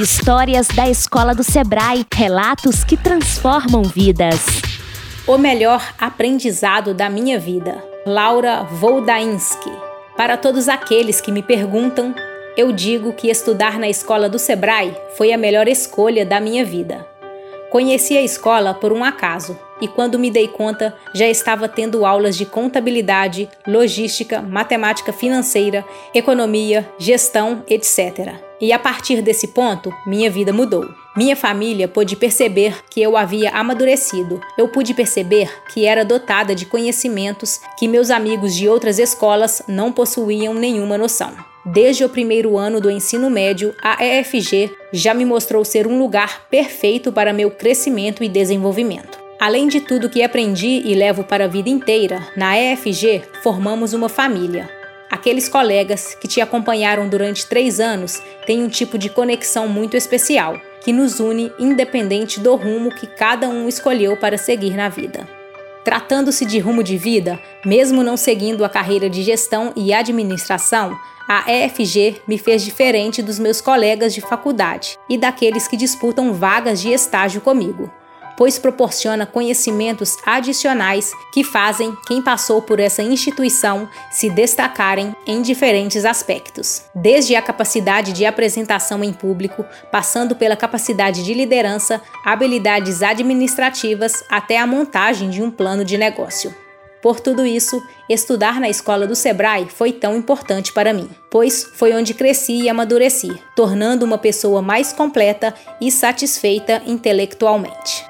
Histórias da Escola do Sebrae, relatos que transformam vidas. O melhor aprendizado da minha vida. Laura Voldainski. Para todos aqueles que me perguntam, eu digo que estudar na escola do Sebrae foi a melhor escolha da minha vida. Conheci a escola por um acaso e, quando me dei conta, já estava tendo aulas de contabilidade, logística, matemática financeira, economia, gestão, etc. E a partir desse ponto, minha vida mudou. Minha família pôde perceber que eu havia amadurecido. Eu pude perceber que era dotada de conhecimentos que meus amigos de outras escolas não possuíam nenhuma noção. Desde o primeiro ano do ensino médio, a EFG já me mostrou ser um lugar perfeito para meu crescimento e desenvolvimento. Além de tudo que aprendi e levo para a vida inteira, na EFG formamos uma família. Aqueles colegas que te acompanharam durante três anos têm um tipo de conexão muito especial, que nos une independente do rumo que cada um escolheu para seguir na vida. Tratando-se de rumo de vida, mesmo não seguindo a carreira de gestão e administração, a EFG me fez diferente dos meus colegas de faculdade e daqueles que disputam vagas de estágio comigo, pois proporciona conhecimentos adicionais que fazem quem passou por essa instituição se destacarem em diferentes aspectos, desde a capacidade de apresentação em público, passando pela capacidade de liderança, habilidades administrativas até a montagem de um plano de negócio. Por tudo isso, estudar na escola do Sebrae foi tão importante para mim, pois foi onde cresci e amadureci, tornando uma pessoa mais completa e satisfeita intelectualmente.